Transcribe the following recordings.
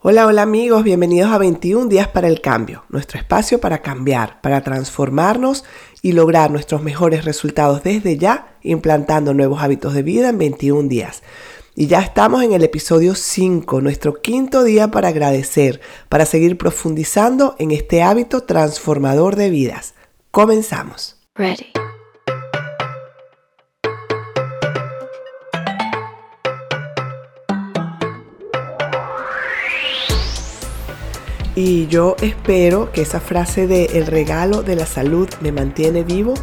Hola, hola amigos, bienvenidos a 21 días para el cambio, nuestro espacio para cambiar, para transformarnos y lograr nuestros mejores resultados desde ya, implantando nuevos hábitos de vida en 21 días. Y ya estamos en el episodio 5, nuestro quinto día para agradecer, para seguir profundizando en este hábito transformador de vidas. Comenzamos. Ready. Y yo espero que esa frase de el regalo de la salud me mantiene vivo,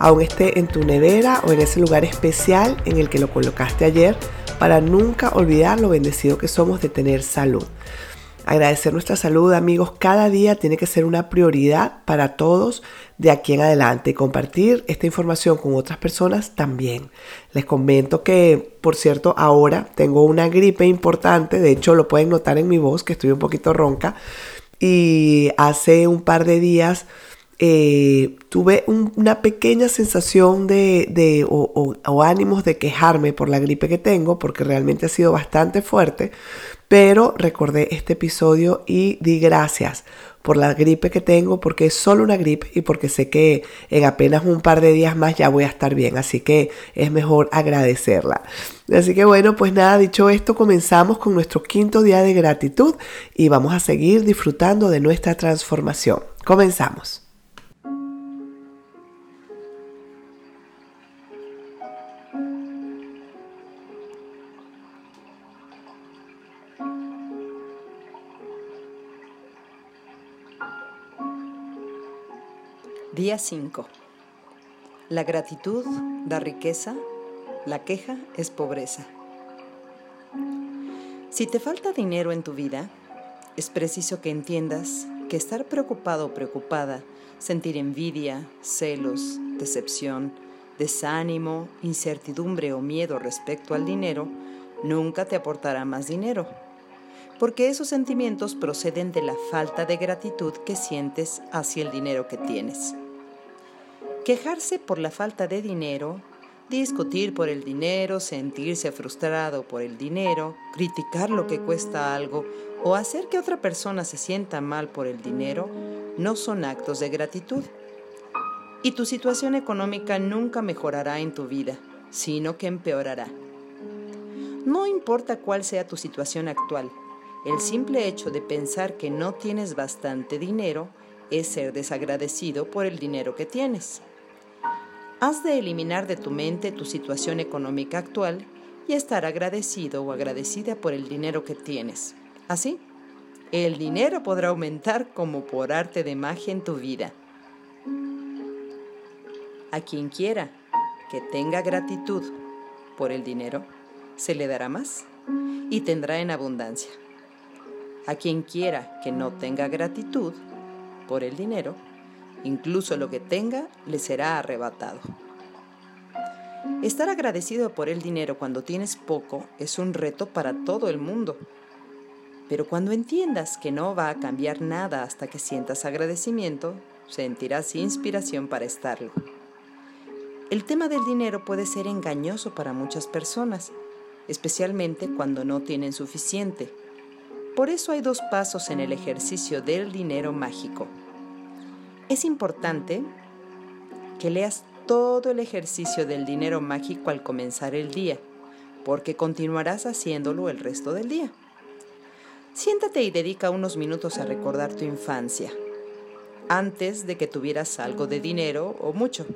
aún esté en tu nevera o en ese lugar especial en el que lo colocaste ayer, para nunca olvidar lo bendecido que somos de tener salud. Agradecer nuestra salud, amigos, cada día tiene que ser una prioridad para todos de aquí en adelante y compartir esta información con otras personas también. Les comento que, por cierto, ahora tengo una gripe importante, de hecho lo pueden notar en mi voz que estoy un poquito ronca, y hace un par de días eh, tuve una pequeña sensación de, o, ánimos de quejarme por la gripe que tengo, porque realmente ha sido bastante fuerte, pero recordé este episodio y di gracias por la gripe que tengo, porque es solo una gripe y porque sé que en apenas un par de días más ya voy a estar bien, así que es mejor agradecerla. Así que bueno, pues nada, dicho esto, comenzamos con nuestro quinto día de gratitud y vamos a seguir disfrutando de nuestra transformación. Comenzamos. Día 5. La gratitud da riqueza, la queja es pobreza. Si te falta dinero en tu vida, es preciso que entiendas que estar preocupado o preocupada, sentir envidia, celos, decepción, desánimo, incertidumbre o miedo respecto al dinero, nunca te aportará más dinero, porque esos sentimientos proceden de la falta de gratitud que sientes hacia el dinero que tienes. Quejarse por la falta de dinero, discutir por el dinero, sentirse frustrado por el dinero, criticar lo que cuesta algo o hacer que otra persona se sienta mal por el dinero no son actos de gratitud. Y tu situación económica nunca mejorará en tu vida, sino que empeorará. No importa cuál sea tu situación actual, el simple hecho de pensar que no tienes bastante dinero es ser desagradecido por el dinero que tienes. Has de eliminar de tu mente tu situación económica actual y estar agradecido o agradecida por el dinero que tienes. Así, el dinero podrá aumentar como por arte de magia en tu vida. A quien quiera que tenga gratitud por el dinero, se le dará más y tendrá en abundancia. A quien quiera que no tenga gratitud por el dinero, incluso lo que tenga le será arrebatado. Estar agradecido por el dinero cuando tienes poco es un reto para todo el mundo. Pero cuando entiendas que no va a cambiar nada hasta que sientas agradecimiento, sentirás inspiración para estarlo. El tema del dinero puede ser engañoso para muchas personas, especialmente cuando no tienen suficiente. Por eso hay dos pasos en el ejercicio del dinero mágico. Es importante que leas todo el ejercicio del dinero mágico al comenzar el día, porque continuarás haciéndolo el resto del día. Siéntate y dedica unos minutos a recordar tu infancia, antes de que tuvieras algo de dinero o mucho.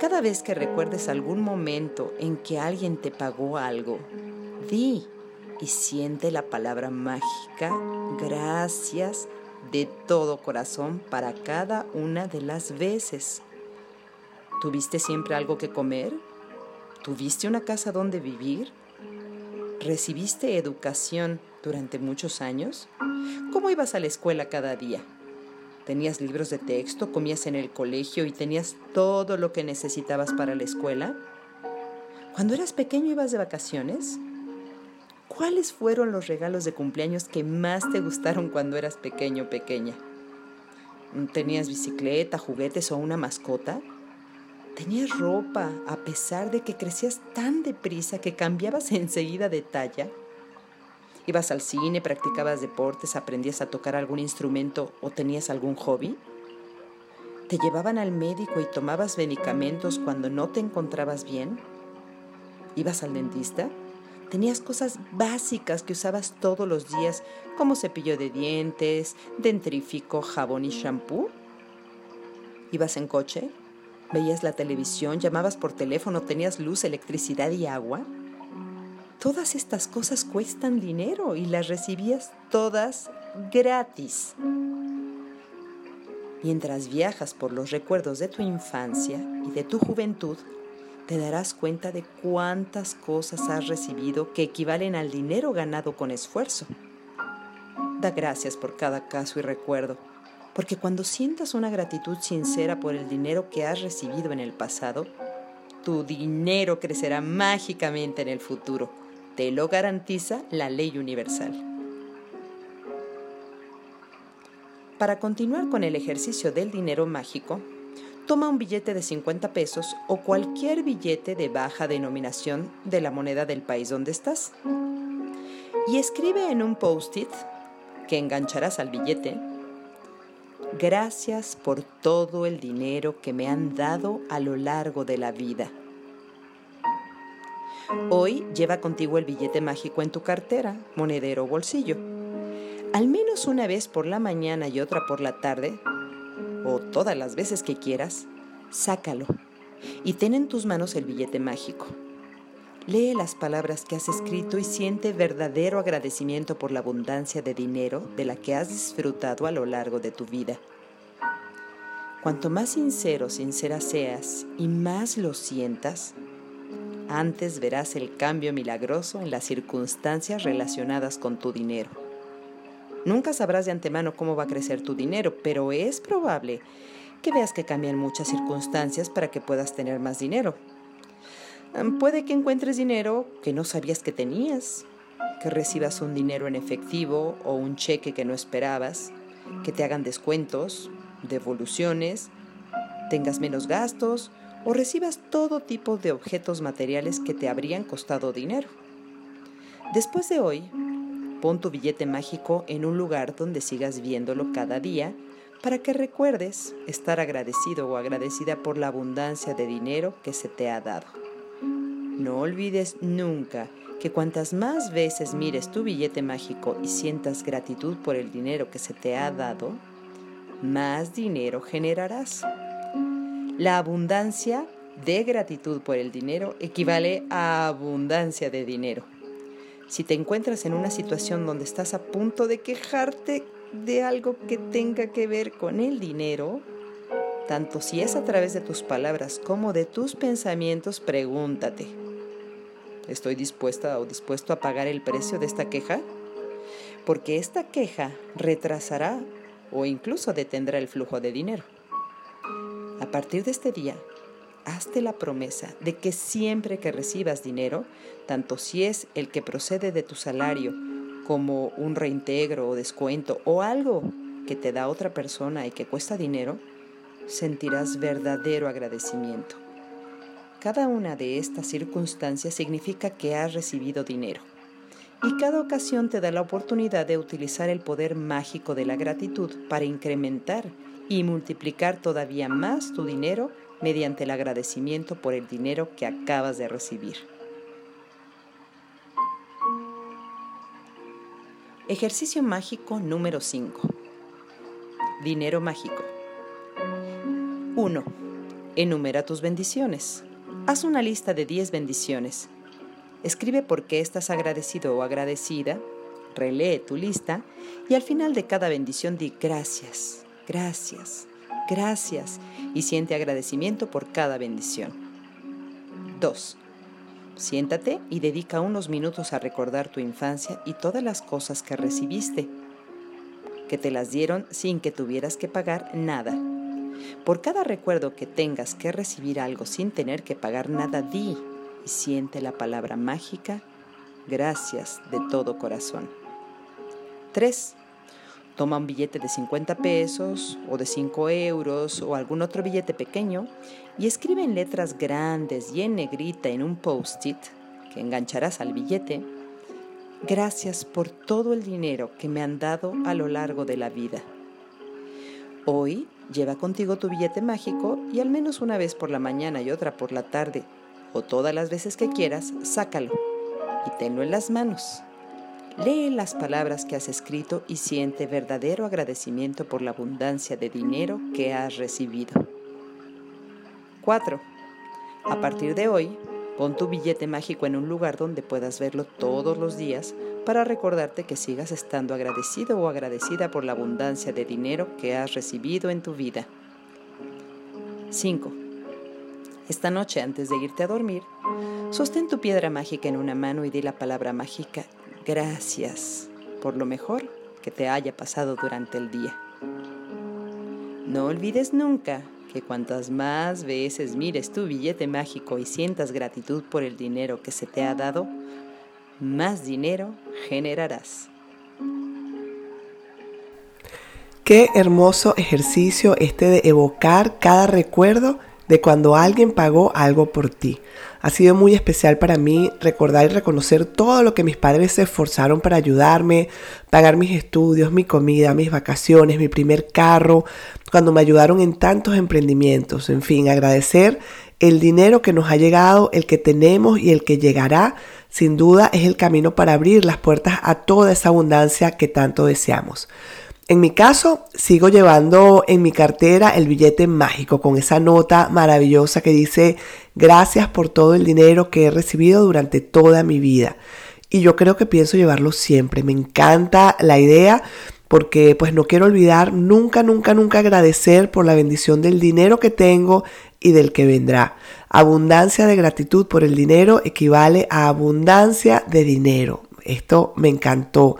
Cada vez que recuerdes algún momento en que alguien te pagó algo, di y siente la palabra mágica gracias de todo corazón para cada una de las veces. ¿Tuviste siempre algo que comer? ¿Tuviste una casa donde vivir? ¿Recibiste educación durante muchos años? ¿Cómo ibas a la escuela cada día? ¿Tenías libros de texto, comías en el colegio y tenías todo lo que necesitabas para la escuela? Cuando eras pequeño ibas de vacaciones? ¿Cuáles fueron los regalos de cumpleaños que más te gustaron cuando eras pequeño o pequeña? ¿Tenías bicicleta, juguetes o una mascota? ¿Tenías ropa a pesar de que crecías tan deprisa que cambiabas enseguida de talla? ¿Ibas al cine, practicabas deportes, aprendías a tocar algún instrumento o tenías algún hobby? ¿Te llevaban al médico y tomabas medicamentos cuando no te encontrabas bien? ¿Ibas al dentista? ¿Tenías cosas básicas que usabas todos los días como cepillo de dientes, dentrífico, jabón y shampoo? ¿Ibas en coche? ¿Veías la televisión? ¿Llamabas por teléfono? ¿Tenías luz, electricidad y agua? Todas estas cosas cuestan dinero y las recibías todas gratis. Mientras viajas por los recuerdos de tu infancia y de tu juventud, te darás cuenta de cuántas cosas has recibido que equivalen al dinero ganado con esfuerzo. Da gracias por cada caso y recuerdo, porque cuando sientas una gratitud sincera por el dinero que has recibido en el pasado, tu dinero crecerá mágicamente en el futuro. Te lo garantiza la ley universal. Para continuar con el ejercicio del dinero mágico, toma un billete de 50 pesos o cualquier billete de baja denominación de la moneda del país donde estás y escribe en un post-it que engancharás al billete, gracias por todo el dinero que me han dado a lo largo de la vida. Hoy lleva contigo el billete mágico en tu cartera, monedero o bolsillo al menos una vez por la mañana y otra por la tarde, o todas las veces que quieras, sácalo y ten en tus manos el billete mágico. Lee las palabras que has escrito y siente verdadero agradecimiento por la abundancia de dinero de la que has disfrutado a lo largo de tu vida. Cuanto más sincero, sincera seas y más lo sientas, antes verás el cambio milagroso en las circunstancias relacionadas con tu dinero. Nunca sabrás de antemano cómo va a crecer tu dinero, pero es probable que veas que cambian muchas circunstancias para que puedas tener más dinero. Puede que encuentres dinero que no sabías que tenías, que recibas un dinero en efectivo o un cheque que no esperabas, que te hagan descuentos, devoluciones, tengas menos gastos o recibas todo tipo de objetos materiales que te habrían costado dinero. Después de hoy, Pon tu billete mágico en un lugar donde sigas viéndolo cada día para que recuerdes estar agradecido o agradecida por la abundancia de dinero que se te ha dado. No olvides nunca que cuantas más veces mires tu billete mágico y sientas gratitud por el dinero que se te ha dado, más dinero generarás. La abundancia de gratitud por el dinero equivale a abundancia de dinero. Si te encuentras en una situación donde estás a punto de quejarte de algo que tenga que ver con el dinero, tanto si es a través de tus palabras como de tus pensamientos, pregúntate, ¿estoy dispuesta o dispuesto a pagar el precio de esta queja? Porque esta queja retrasará o incluso detendrá el flujo de dinero. A partir de este día, hazte la promesa de que siempre que recibas dinero, tanto si es el que procede de tu salario como un reintegro o descuento o algo que te da otra persona y que cuesta dinero, sentirás verdadero agradecimiento. Cada una de estas circunstancias significa que has recibido dinero y cada ocasión te da la oportunidad de utilizar el poder mágico de la gratitud para incrementar y multiplicar todavía más tu dinero mediante el agradecimiento por el dinero que acabas de recibir. Ejercicio mágico número 5. Dinero mágico. 1. Enumera tus bendiciones. Haz una lista de 10 bendiciones. Escribe por qué estás agradecido o agradecida. Relee tu lista y al final de cada bendición di gracias, gracias, gracias y siente agradecimiento por cada bendición. 2. Siéntate y dedica unos minutos a recordar tu infancia y todas las cosas que recibiste, que te las dieron sin que tuvieras que pagar nada. Por cada recuerdo que tengas que recibir algo sin tener que pagar nada, di y siente la palabra mágica, gracias de todo corazón. 3. Toma un billete de 50 pesos o de 5 euros o algún otro billete pequeño y escribe en letras grandes y en negrita en un post-it que engancharás al billete. Gracias por todo el dinero que me han dado a lo largo de la vida. Hoy lleva contigo tu billete mágico y al menos una vez por la mañana y otra por la tarde, o todas las veces que quieras, sácalo y tenlo en las manos. Lee las palabras que has escrito y siente verdadero agradecimiento por la abundancia de dinero que has recibido. 4. A partir de hoy, pon tu billete mágico en un lugar donde puedas verlo todos los días para recordarte que sigas estando agradecido o agradecida por la abundancia de dinero que has recibido en tu vida. 5. Esta noche, antes de irte a dormir, sostén tu piedra mágica en una mano y di la palabra mágica gracias por lo mejor que te haya pasado durante el día. No olvides nunca que cuantas más veces mires tu billete mágico y sientas gratitud por el dinero que se te ha dado, más dinero generarás. Qué hermoso ejercicio este de evocar cada recuerdo de cuando alguien pagó algo por ti. Ha sido muy especial para mí recordar y reconocer todo lo que mis padres se esforzaron para ayudarme, pagar mis estudios, mi comida, mis vacaciones, mi primer carro, cuando me ayudaron en tantos emprendimientos. En fin, agradecer el dinero que nos ha llegado, el que tenemos y el que llegará, sin duda es el camino para abrir las puertas a toda esa abundancia que tanto deseamos. En mi caso, sigo llevando en mi cartera el billete mágico con esa nota maravillosa que dice gracias por todo el dinero que he recibido durante toda mi vida. Y yo creo que pienso llevarlo siempre. Me encanta la idea porque pues no quiero olvidar nunca, nunca, nunca agradecer por la bendición del dinero que tengo y del que vendrá. Abundancia de gratitud por el dinero equivale a abundancia de dinero. Esto me encantó.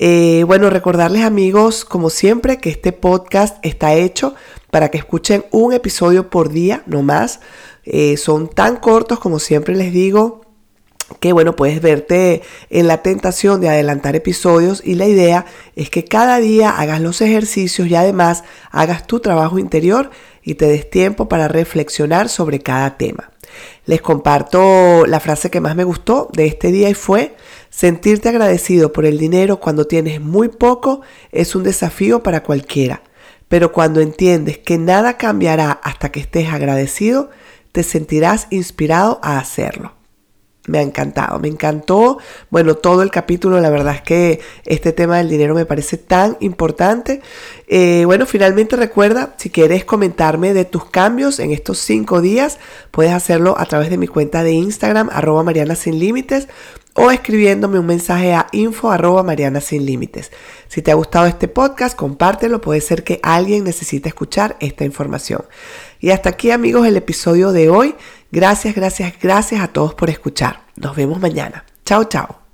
Eh, bueno, recordarles amigos, como siempre, que este podcast está hecho para que escuchen un episodio por día, no más. Eh, son tan cortos como siempre les digo que bueno, puedes verte en la tentación de adelantar episodios y la idea es que cada día hagas los ejercicios y además hagas tu trabajo interior y te des tiempo para reflexionar sobre cada tema. Les comparto la frase que más me gustó de este día y fue, sentirte agradecido por el dinero cuando tienes muy poco es un desafío para cualquiera, pero cuando entiendes que nada cambiará hasta que estés agradecido, te sentirás inspirado a hacerlo. Me ha encantado, me encantó, bueno, todo el capítulo, la verdad es que este tema del dinero me parece tan importante. Eh, bueno, finalmente recuerda, si quieres comentarme de tus cambios en estos cinco días, puedes hacerlo a través de mi cuenta de Instagram, arroba Mariana Sin Límites, o escribiéndome un mensaje a info arroba Mariana Sin Límites. Si te ha gustado este podcast, compártelo, puede ser que alguien necesite escuchar esta información. Y hasta aquí amigos el episodio de hoy. Gracias, gracias, gracias a todos por escuchar. Nos vemos mañana. Chao, chao.